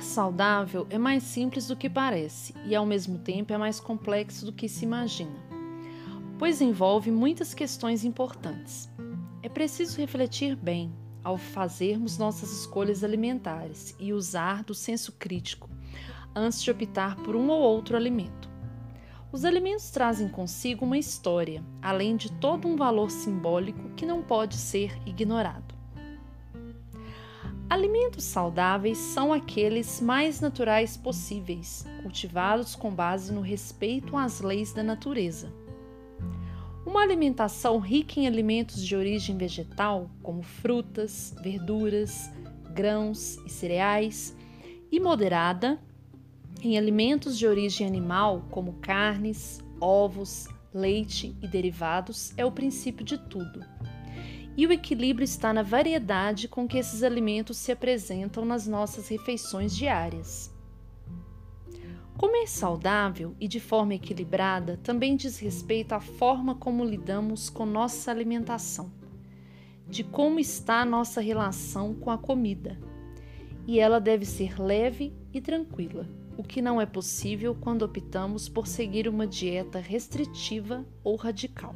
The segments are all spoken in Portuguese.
Comer saudável é mais simples do que parece e, ao mesmo tempo, é mais complexo do que se imagina, pois envolve muitas questões importantes. É preciso refletir bem ao fazermos nossas escolhas alimentares e usar do senso crítico antes de optar por um ou outro alimento. Os alimentos trazem consigo uma história, além de todo um valor simbólico que não pode ser ignorado. Alimentos saudáveis são aqueles mais naturais possíveis, cultivados com base no respeito às leis da natureza. Uma alimentação rica em alimentos de origem vegetal, como frutas, verduras, grãos e cereais, e moderada em alimentos de origem animal, como carnes, ovos, leite e derivados, é o princípio de tudo e o equilíbrio está na variedade com que esses alimentos se apresentam nas nossas refeições diárias. Comer saudável e de forma equilibrada também diz respeito à forma como lidamos com nossa alimentação, de como está nossa relação com a comida. E ela deve ser leve e tranquila, o que não é possível quando optamos por seguir uma dieta restritiva ou radical.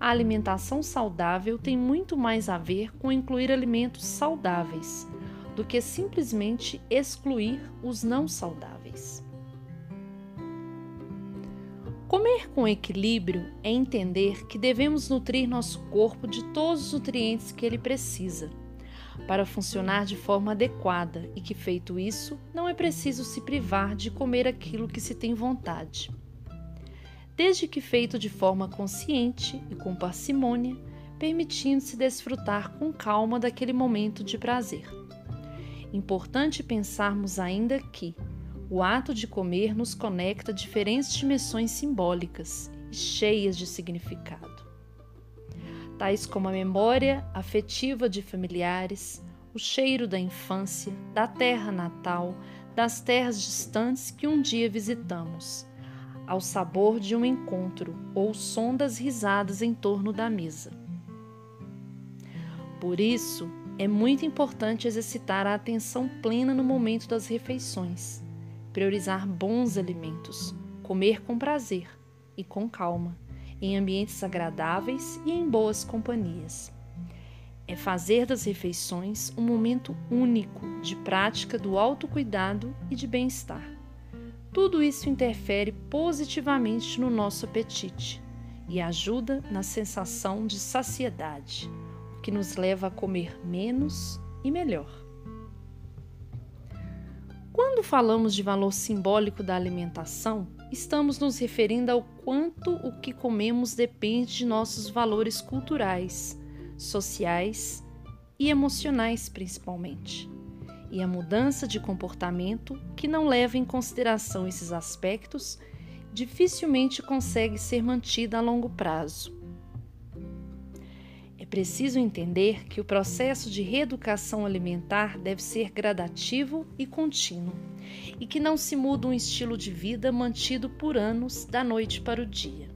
A alimentação saudável tem muito mais a ver com incluir alimentos saudáveis do que simplesmente excluir os não saudáveis. Comer com equilíbrio é entender que devemos nutrir nosso corpo de todos os nutrientes que ele precisa para funcionar de forma adequada e que, feito isso, não é preciso se privar de comer aquilo que se tem vontade desde que feito de forma consciente e com parcimônia, permitindo-se desfrutar com calma daquele momento de prazer. Importante pensarmos ainda que o ato de comer nos conecta a diferentes dimensões simbólicas e cheias de significado, tais como a memória afetiva de familiares, o cheiro da infância, da terra natal, das terras distantes que um dia visitamos ao sabor de um encontro ou som das risadas em torno da mesa. Por isso, é muito importante exercitar a atenção plena no momento das refeições, priorizar bons alimentos, comer com prazer e com calma, em ambientes agradáveis e em boas companhias. É fazer das refeições um momento único de prática do autocuidado e de bem-estar tudo isso interfere positivamente no nosso apetite e ajuda na sensação de saciedade, o que nos leva a comer menos e melhor. Quando falamos de valor simbólico da alimentação, estamos nos referindo ao quanto o que comemos depende de nossos valores culturais, sociais e emocionais, principalmente e a mudança de comportamento que não leva em consideração esses aspectos dificilmente consegue ser mantida a longo prazo. É preciso entender que o processo de reeducação alimentar deve ser gradativo e contínuo, e que não se muda um estilo de vida mantido por anos da noite para o dia.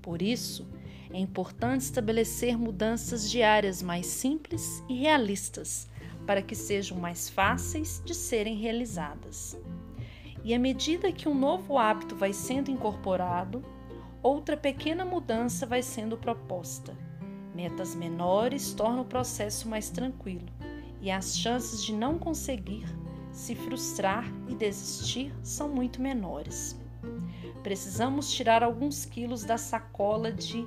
Por isso, é importante estabelecer mudanças diárias mais simples e realistas para que sejam mais fáceis de serem realizadas. E à medida que um novo hábito vai sendo incorporado, outra pequena mudança vai sendo proposta. Metas menores tornam o processo mais tranquilo e as chances de não conseguir, se frustrar e desistir são muito menores. Precisamos tirar alguns quilos da sacola de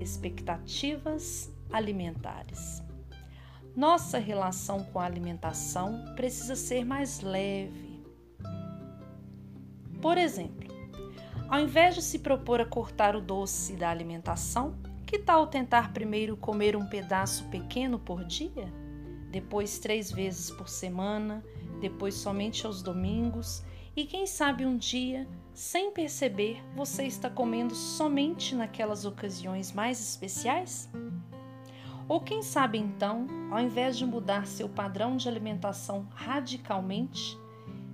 expectativas alimentares. Nossa relação com a alimentação precisa ser mais leve. Por exemplo, ao invés de se propor a cortar o doce da alimentação, que tal tentar primeiro comer um pedaço pequeno por dia? Depois três vezes por semana, depois somente aos domingos e quem sabe um dia, sem perceber, você está comendo somente naquelas ocasiões mais especiais? Ou quem sabe então, ao invés de mudar seu padrão de alimentação radicalmente,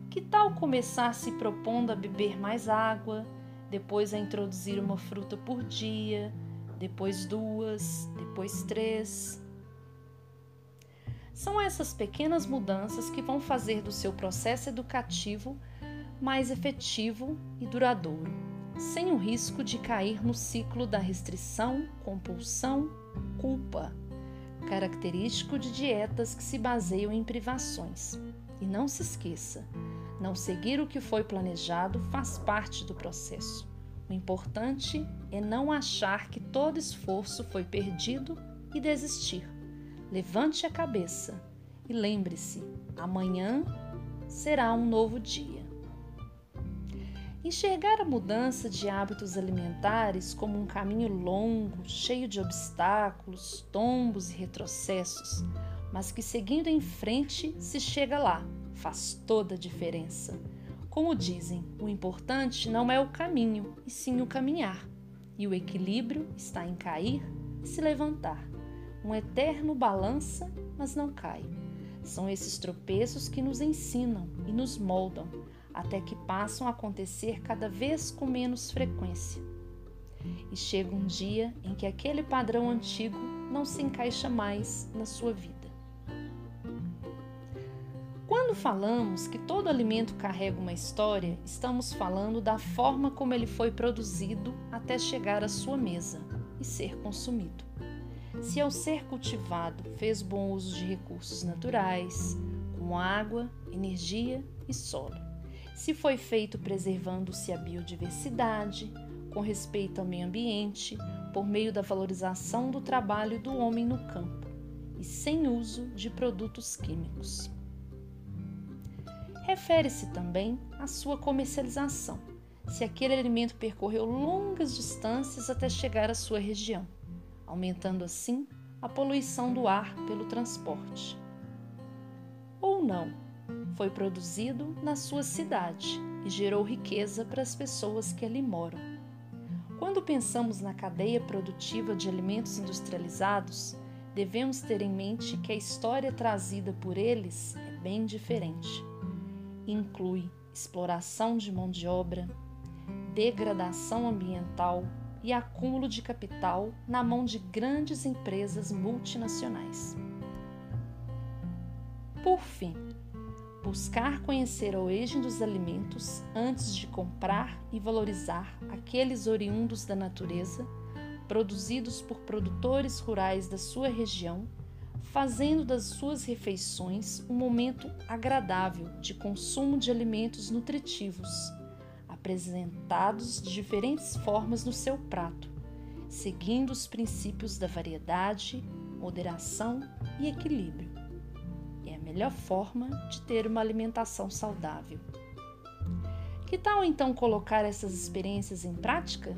que tal começar se propondo a beber mais água, depois a introduzir uma fruta por dia, depois duas, depois três? São essas pequenas mudanças que vão fazer do seu processo educativo mais efetivo e duradouro, sem o risco de cair no ciclo da restrição, compulsão, culpa, característico de dietas que se baseiam em privações. E não se esqueça, não seguir o que foi planejado faz parte do processo. O importante é não achar que todo esforço foi perdido e desistir. Levante a cabeça e lembre-se: amanhã será um novo dia. Enxergar a mudança de hábitos alimentares como um caminho longo, cheio de obstáculos, tombos e retrocessos, mas que seguindo em frente se chega lá, faz toda a diferença. Como dizem, o importante não é o caminho, e sim o caminhar. E o equilíbrio está em cair e se levantar um eterno balança, mas não cai. São esses tropeços que nos ensinam e nos moldam, até que passam a acontecer cada vez com menos frequência. E chega um dia em que aquele padrão antigo não se encaixa mais na sua vida. Quando falamos que todo alimento carrega uma história, estamos falando da forma como ele foi produzido até chegar à sua mesa e ser consumido se ao ser cultivado fez bom uso de recursos naturais, como água, energia e solo. Se foi feito preservando-se a biodiversidade, com respeito ao meio ambiente, por meio da valorização do trabalho do homem no campo e sem uso de produtos químicos. Refere-se também à sua comercialização, se aquele alimento percorreu longas distâncias até chegar à sua região aumentando assim a poluição do ar pelo transporte. Ou não, foi produzido na sua cidade e gerou riqueza para as pessoas que ali moram. Quando pensamos na cadeia produtiva de alimentos industrializados, devemos ter em mente que a história trazida por eles é bem diferente. Inclui exploração de mão de obra, degradação ambiental, e acúmulo de capital na mão de grandes empresas multinacionais. Por fim, buscar conhecer a origem dos alimentos antes de comprar e valorizar aqueles oriundos da natureza, produzidos por produtores rurais da sua região, fazendo das suas refeições um momento agradável de consumo de alimentos nutritivos apresentados de diferentes formas no seu prato, seguindo os princípios da variedade, moderação e equilíbrio. Melhor forma de ter uma alimentação saudável. Que tal então colocar essas experiências em prática?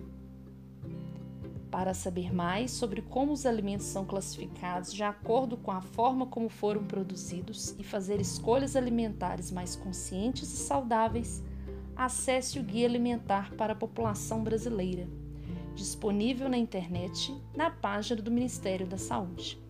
Para saber mais sobre como os alimentos são classificados de acordo com a forma como foram produzidos e fazer escolhas alimentares mais conscientes e saudáveis, acesse o Guia Alimentar para a População Brasileira, disponível na internet na página do Ministério da Saúde.